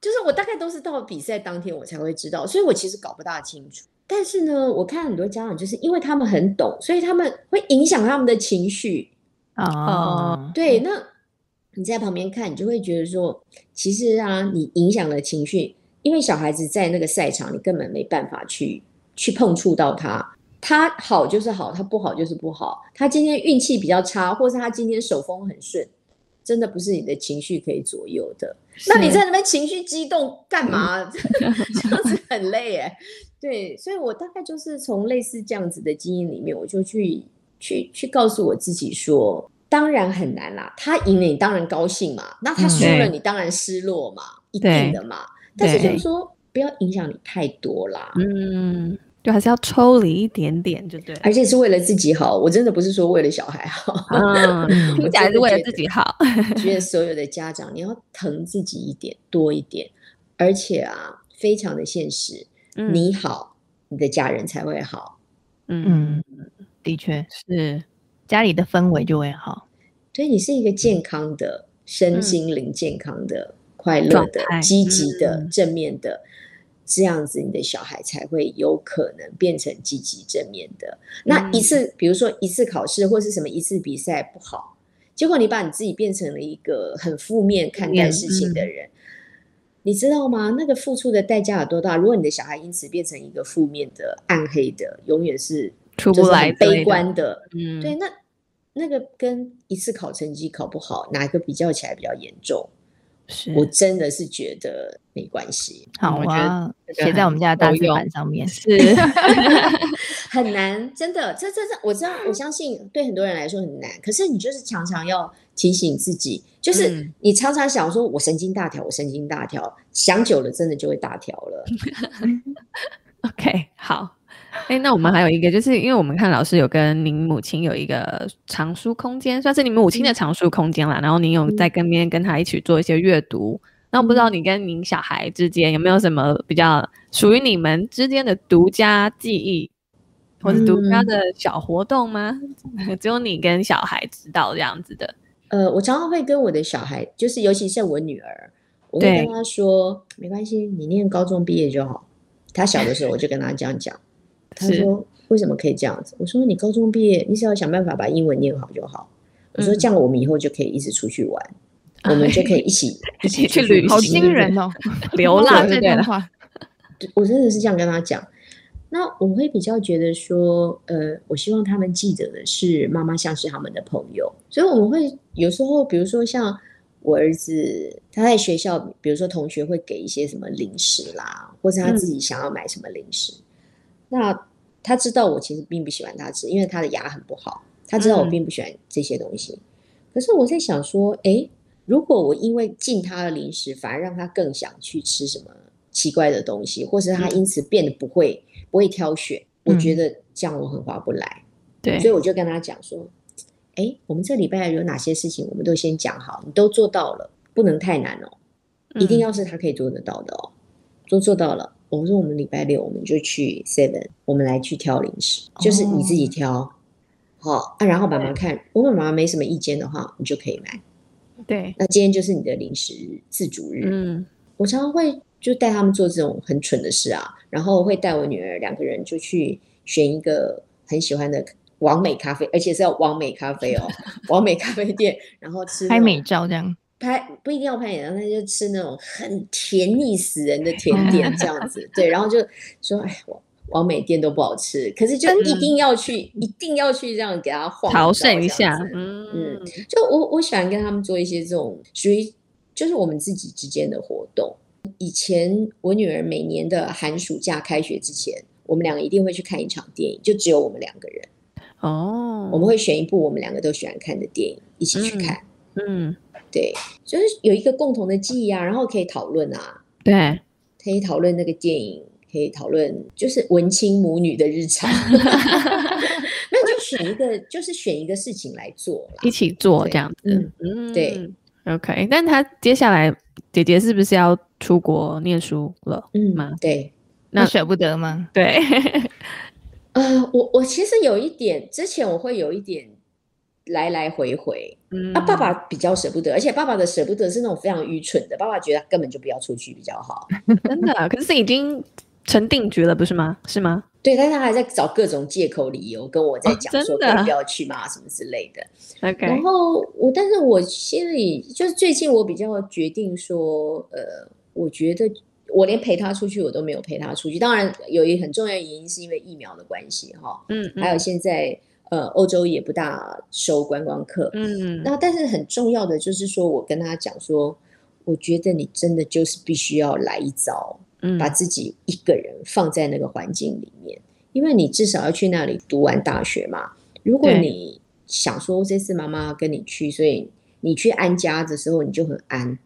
就是我大概都是到比赛当天我才会知道，所以我其实搞不大清楚。但是呢，我看很多家长就是因为他们很懂，所以他们会影响他们的情绪。哦，oh, 对，那你在旁边看，你就会觉得说，其实啊，你影响了情绪，因为小孩子在那个赛场，你根本没办法去去碰触到他。他好就是好，他不好就是不好。他今天运气比较差，或是他今天手风很顺，真的不是你的情绪可以左右的。那你在那边情绪激动干嘛？[laughs] [laughs] 这样子很累哎。对，所以我大概就是从类似这样子的经验里面，我就去去去告诉我自己说，当然很难啦。他赢了你当然高兴嘛，那他输了你当然失落嘛，嗯、一定的嘛。但是就是说不要影响你太多啦。嗯。就还是要抽离一点点，就对。而且是为了自己好，我真的不是说为了小孩好，[laughs] 嗯，听起来是为了自己好。觉得所有的家长，你要疼自己一点，多一点。而且啊，非常的现实，嗯、你好，你的家人才会好。嗯，的确是，家里的氛围就会好。所以，你是一个健康的、嗯、身心灵健康的、快乐的、积极的、嗯、正面的。这样子，你的小孩才会有可能变成积极正面的。那一次，比如说一次考试或是什么一次比赛不好，结果你把你自己变成了一个很负面看待事情的人，你知道吗？那个付出的代价有多大？如果你的小孩因此变成一个负面的、暗黑的，永远是出不来、悲观的。嗯，对，那那个跟一次考成绩考不好，哪一个比较起来比较严重？是我真的是觉得没关系。好，我觉得写在我们家的大字板上面是 [laughs] 很难，真的。这这这，我知道，我相信对很多人来说很难。可是你就是常常要提醒自己，就是你常常想说，我神经大条，我神经大条，想久了真的就会大条了。[laughs] OK，好。哎、欸，那我们还有一个，就是因为我们看老师有跟您母亲有一个藏书空间，算是你们母亲的藏书空间啦。然后您有在跟边跟他一起做一些阅读。那我不知道你跟您小孩之间有没有什么比较属于你们之间的独家记忆，或者独家的小活动吗？嗯、[laughs] 只有你跟小孩知道这样子的。呃，我常常会跟我的小孩，就是尤其是我女儿，我会跟她说，没关系，你念高中毕业就好。她小的时候，我就跟她这样讲。他说：“为什么可以这样子？”我说：“你高中毕业，你只要想办法把英文念好就好。”我说：“这样我们以后就可以一直出去玩，我们就可以一起 [laughs] 一起去旅行。”好惊人哦，流浪这段话，我真的是这样跟他讲。那我会比较觉得说，呃，我希望他们记得的是妈妈像是他们的朋友，所以我们会有时候，比如说像我儿子，他在学校，比如说同学会给一些什么零食啦，或者他自己想要买什么零食，那。他知道我其实并不喜欢他吃，因为他的牙很不好。他知道我并不喜欢这些东西，嗯、可是我在想说，诶，如果我因为禁他的零食，反而让他更想去吃什么奇怪的东西，或是他因此变得不会、嗯、不会挑选，我觉得这样我很划不来。对、嗯，所以我就跟他讲说，诶，我们这礼拜有哪些事情，我们都先讲好，你都做到了，不能太难哦，一定要是他可以做得到的哦，都做到了。我说我们礼拜六我们就去 Seven，我们来去挑零食，就是你自己挑，好、哦、啊，然后妈妈看，如果妈妈没什么意见的话，你就可以买。对，那今天就是你的零食自主日。嗯，我常常会就带他们做这种很蠢的事啊，然后会带我女儿两个人就去选一个很喜欢的完美咖啡，而且是要完美咖啡哦，[laughs] 完美咖啡店，然后吃拍美照这样。拍不一定要拍脸，然后他就吃那种很甜腻死人的甜点 [laughs] 这样子，对，然后就说哎，我往美店都不好吃，可是就一定要去，嗯、一定要去这样给他晃朝圣一下，嗯嗯，就我我喜欢跟他们做一些这种属于就是我们自己之间的活动。以前我女儿每年的寒暑假开学之前，我们两个一定会去看一场电影，就只有我们两个人。哦，我们会选一部我们两个都喜欢看的电影一起去看，嗯。嗯对，就是有一个共同的记忆啊，然后可以讨论啊，对，可以讨论那个电影，可以讨论就是文青母女的日常，[laughs] [laughs] 那就选一个，就是选一个事情来做，一起做这样子，嗯，嗯对，OK。但他接下来姐姐是不是要出国念书了？嗯吗？对，那舍不得吗？对，[laughs] 呃，我我其实有一点，之前我会有一点。来来回回，嗯，啊，爸爸比较舍不得，而且爸爸的舍不得是那种非常愚蠢的。爸爸觉得根本就不要出去比较好，[laughs] 真的。可是已经成定局了，不是吗？是吗？对，但是他还在找各种借口理由跟我在讲说可以不要去嘛，什么之类的。OK，然后我，但是我心里就是最近我比较决定说，呃，我觉得我连陪他出去我都没有陪他出去。当然，有一很重要的原因是因为疫苗的关系哈。嗯，还有现在呃，欧洲也不大收观光客。嗯，那但是很重要的就是说我跟他讲说，我觉得你真的就是必须要来一遭，嗯，把自己一个人放在那个环境里面，因为你至少要去那里读完大学嘛。如果你想说这次妈妈跟你去，所以你去安家的时候你就很安。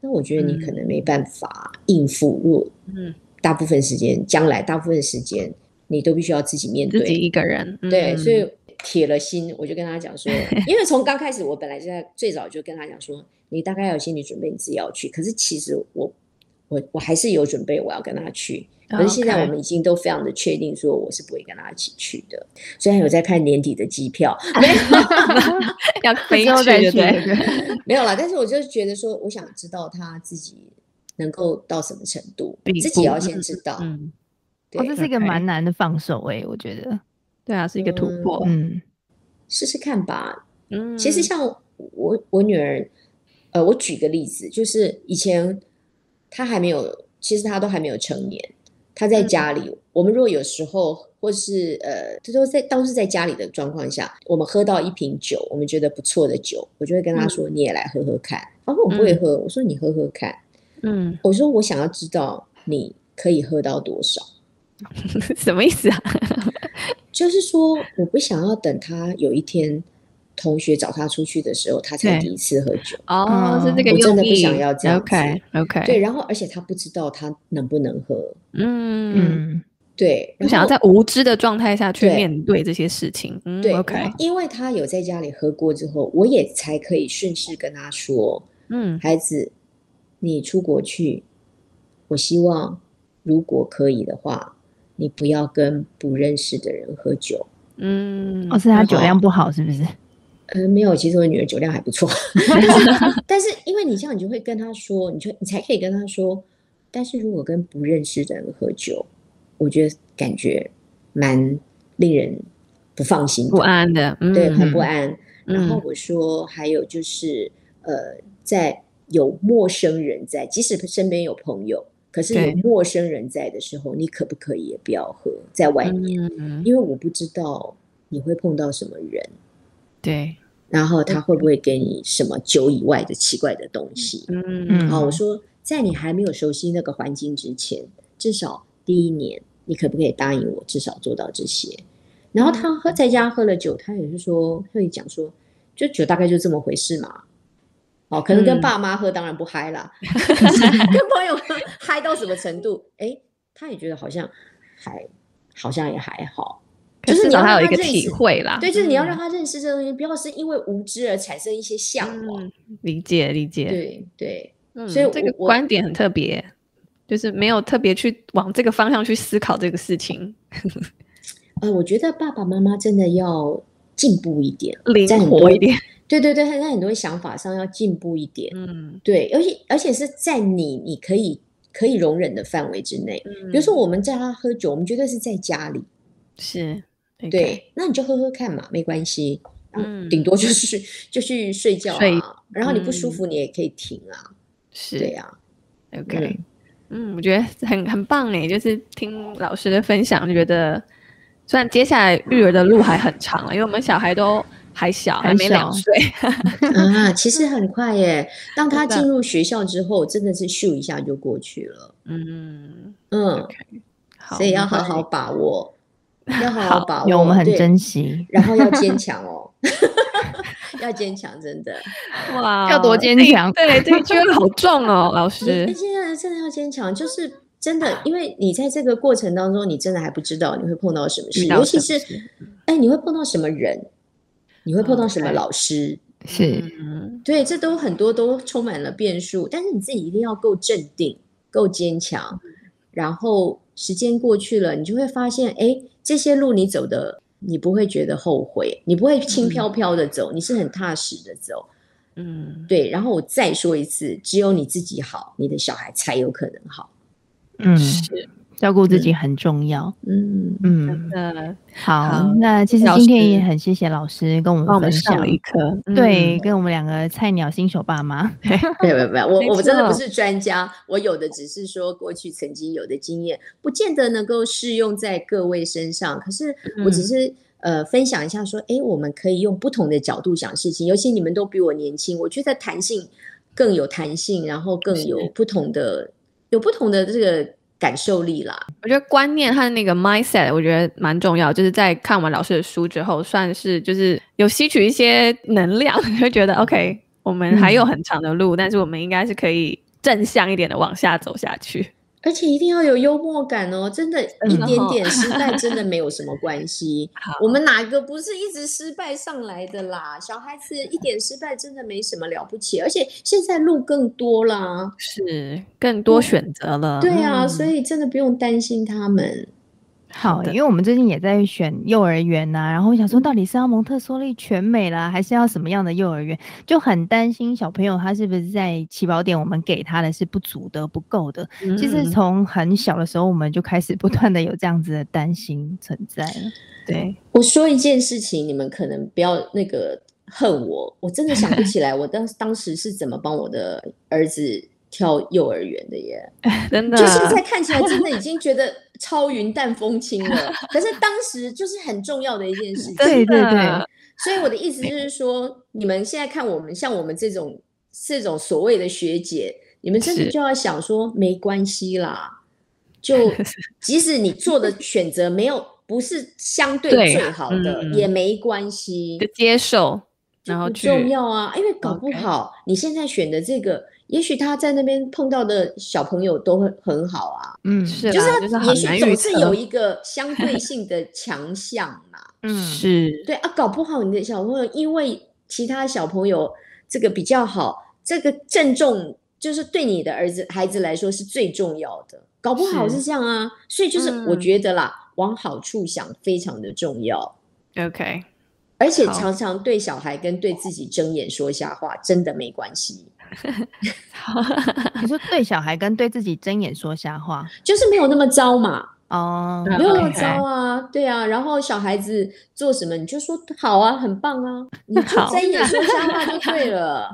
那我觉得你可能没办法应付，如果嗯，大部分时间，将来大部分时间，你都必须要自己面对，自己一个人，对，所以铁了心，我就跟他讲说，[laughs] 因为从刚开始，我本来就在最早就跟他讲说，你大概有心理准备，你自己要去。可是其实我，我我还是有准备，我要跟他去。可是现在我们已经都非常的确定，说我是不会跟他一起去的。虽然有在看年底的机票，没有 [laughs] [laughs] 要飞去的，对，没有啦。但是我就是觉得说，我想知道他自己能够到什么程度，自己要先知道。嗯，对，这是一个蛮难的放手诶，我觉得。对啊，是一个突破。嗯，试试看吧。嗯，其实像我我女儿，呃，我举个例子，就是以前她还没有，其实她都还没有成年。她在家里，嗯、我们如果有时候，或是呃，她说在当时在家里的状况下，我们喝到一瓶酒，我们觉得不错的酒，我就会跟她说：“嗯、你也来喝喝看。”然后我不会喝，嗯、我说：“你喝喝看。”嗯，我说：“我想要知道你可以喝到多少。[laughs] ”什么意思啊？就是说，我不想要等他有一天。同学找他出去的时候，他才第一次喝酒。哦，是这个，我真的不想要这样。OK，OK。对，然后而且他不知道他能不能喝。嗯嗯，对。我想要在无知的状态下去面对这些事情。对，OK。因为他有在家里喝过之后，我也才可以顺势跟他说：“嗯，孩子，你出国去，我希望如果可以的话，你不要跟不认识的人喝酒。”嗯，哦，是他酒量不好，是不是？呃，没有，其实我女儿酒量还不错，[laughs] 但是因为你这样，你就会跟她说，你就你才可以跟她说。但是如果跟不认识的人喝酒，我觉得感觉蛮令人不放心、不安的，嗯、对，很不安。嗯、然后我说，还有就是，呃，在有陌生人在，即使身边有朋友，可是有陌生人在的时候，你可不可以也不要喝在外面？嗯、因为我不知道你会碰到什么人。对。然后他会不会给你什么酒以外的奇怪的东西？嗯嗯。好，我说在你还没有熟悉那个环境之前，至少第一年，你可不可以答应我，至少做到这些？然后他喝在家喝了酒，他也是说会讲说，就酒大概就这么回事嘛。哦，可能跟爸妈喝当然不嗨啦，[laughs] 嗯、跟朋友喝嗨到什么程度？哎，他也觉得好像还好像也还好。就是你要他有一个体会啦，对，就是你要让他认识这个东西，不要是因为无知而产生一些向往。理解理解，对对，所以这个观点很特别，就是没有特别去往这个方向去思考这个事情。呃，我觉得爸爸妈妈真的要进步一点，[laughs] 灵活一点。对对对，他在很多想法上要进步一点。嗯，对，而且而且是在你你可以可以容忍的范围之内。比如说我们在他喝酒，我们绝对是在家里，是。对，那你就喝喝看嘛，没关系。嗯，顶多就是就去睡觉啊。睡然后你不舒服，你也可以停啊。是，对呀。OK，嗯，我觉得很很棒哎，就是听老师的分享，就觉得虽然接下来育儿的路还很长了，因为我们小孩都还小，还没两岁 [laughs] 啊，其实很快耶。[laughs] 当他进入学校之后，真的是咻一下就过去了。嗯嗯，okay. 好，所以要好好把握。要好好把握，因为我们很珍惜，然后要坚 [laughs] 强哦，要坚强，真的哇，要多坚强？对，这句话好重哦，老师。现在真的要坚强，就是真的，因为你在这个过程当中，你真的还不知道你会碰到什么事，尤其是哎，你会碰到什么人，你会碰到什么老师，是，对，这都很多都充满了变数，但是你自己一定要够镇定，够坚强，然后时间过去了，你就会发现，哎。这些路你走的，你不会觉得后悔，你不会轻飘飘的走，嗯、你是很踏实的走，嗯，对。然后我再说一次，只有你自己好，你的小孩才有可能好，嗯，是，照顾自己很重要。嗯嗯，嗯，好，好，那其实今天也很谢谢老师跟我们分享了一课，对，跟我们两个菜鸟新手爸妈，[laughs] 没有没有，我我真的不是专家，我有的只是说过去曾经有的经验，不见得能够适用在各位身上。可是我只是、嗯、呃分享一下，说，哎，我们可以用不同的角度想事情，尤其你们都比我年轻，我觉得弹性更有弹性，然后更有不同的有不同的这个。感受力啦，我觉得观念和那个 mindset，我觉得蛮重要。就是在看完老师的书之后，算是就是有吸取一些能量，[laughs] 就觉得 OK，我们还有很长的路，嗯、但是我们应该是可以正向一点的往下走下去。而且一定要有幽默感哦！真的，一点点失败 [laughs] 真的没有什么关系。[laughs] 我们哪个不是一直失败上来的啦？小孩子一点失败真的没什么了不起，而且现在路更多啦，是更多选择了。对啊，所以真的不用担心他们。好，因为我们最近也在选幼儿园呐、啊，然后我想说，到底是要蒙特梭利全美啦，还是要什么样的幼儿园？就很担心小朋友他是不是在起跑点我们给他的是不足的、不够的。嗯、其实从很小的时候，我们就开始不断的有这样子的担心存在了。对，我说一件事情，你们可能不要那个恨我，我真的想不起来，我当当时是怎么帮我的儿子。挑幼儿园的耶，[laughs] 真的，就现在看起来真的已经觉得超云淡风轻了。可是当时就是很重要的一件事情。对对对，所以我的意思就是说，你们现在看我们，像我们这种这种所谓的学姐，你们真的就要想说，没关系啦，就 [laughs] 即使你做的选择没有不是相对最好的，嗯、也没关系，就接受，然后重要啊，因为搞不好你现在选的这个。也许他在那边碰到的小朋友都会很好啊，嗯，是，就是也许总是有一个相对性的强项嘛，[laughs] 嗯，是。对啊，搞不好你的小朋友因为其他小朋友这个比较好，这个正中就是对你的儿子孩子来说是最重要的，搞不好是这样啊，所以就是我觉得啦，嗯，往好处想非常的重要，OK，而且常常对小孩跟对自己睁眼说瞎话真的没关系。[laughs] 你说对小孩跟对自己睁眼说瞎话，就是没有那么糟嘛？哦，没有那么糟啊，对啊。然后小孩子做什么，你就说好啊，很棒啊，你就睁眼说瞎话就对了。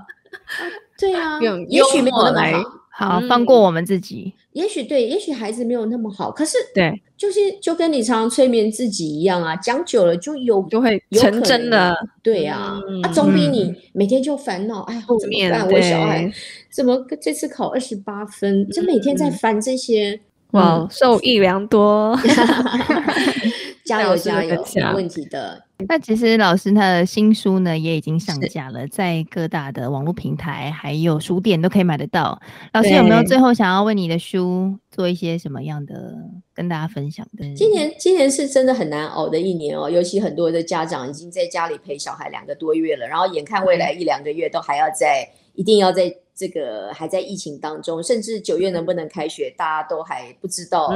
对啊，也许没有那么好。好，放过我们自己。也许对，也许孩子没有那么好，可是对，就是就跟你常常催眠自己一样啊，讲久了就有就会成真的。对呀，啊，总比你每天就烦恼，哎呀，怎么办？我小孩怎么这次考二十八分？就每天在烦这些，哇，受益良多。[laughs] 加油加油，没问题的。那其实老师他的新书呢，也已经上架了，在各大的网络平台还有书店都可以买得到。老师有没有最后想要为你的书做一些什么样的跟大家分享的？今年今年是真的很难熬的一年哦，尤其很多的家长已经在家里陪小孩两个多月了，然后眼看未来一两个月都还要在，一定要在。这个还在疫情当中，甚至九月能不能开学，大家都还不知道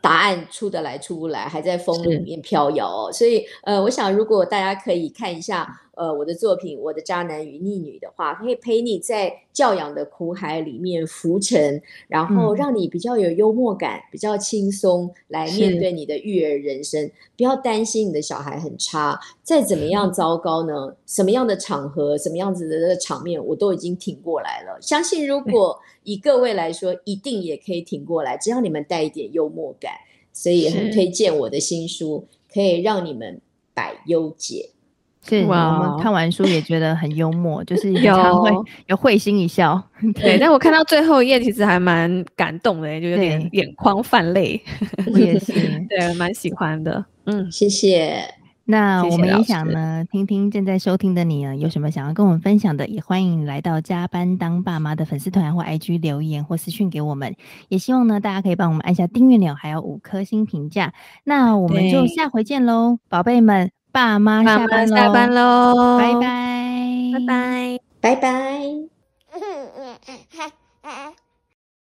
答案出得来出不来，还在风里面飘摇哦。所以，呃，我想如果大家可以看一下。呃，我的作品《我的渣男与逆女》的话，可以陪你在教养的苦海里面浮沉，然后让你比较有幽默感，嗯、比较轻松来面对你的育儿人生。不要担心你的小孩很差，再怎么样糟糕呢？什么样的场合，什么样子的场面，我都已经挺过来了。相信如果以各位来说，一定也可以挺过来，只要你们带一点幽默感。所以很推荐我的新书，可以让你们百忧解。是，我们看完书也觉得很幽默，就 [laughs] 是常会有会心一笑。[laughs] 对，但我看到最后一页，其实还蛮感动的，就有点眼眶泛泪。我也是，[laughs] 对，蛮喜欢的。嗯，谢谢。那我们也想呢，听听正在收听的你呢，有什么想要跟我们分享的，也欢迎来到加班当爸妈的粉丝团或 IG 留言或私讯给我们。也希望呢，大家可以帮我们按下订阅钮，还有五颗星评价。那我们就下回见喽，宝贝们。爸妈下班下班喽，拜拜，拜拜，拜拜。[laughs]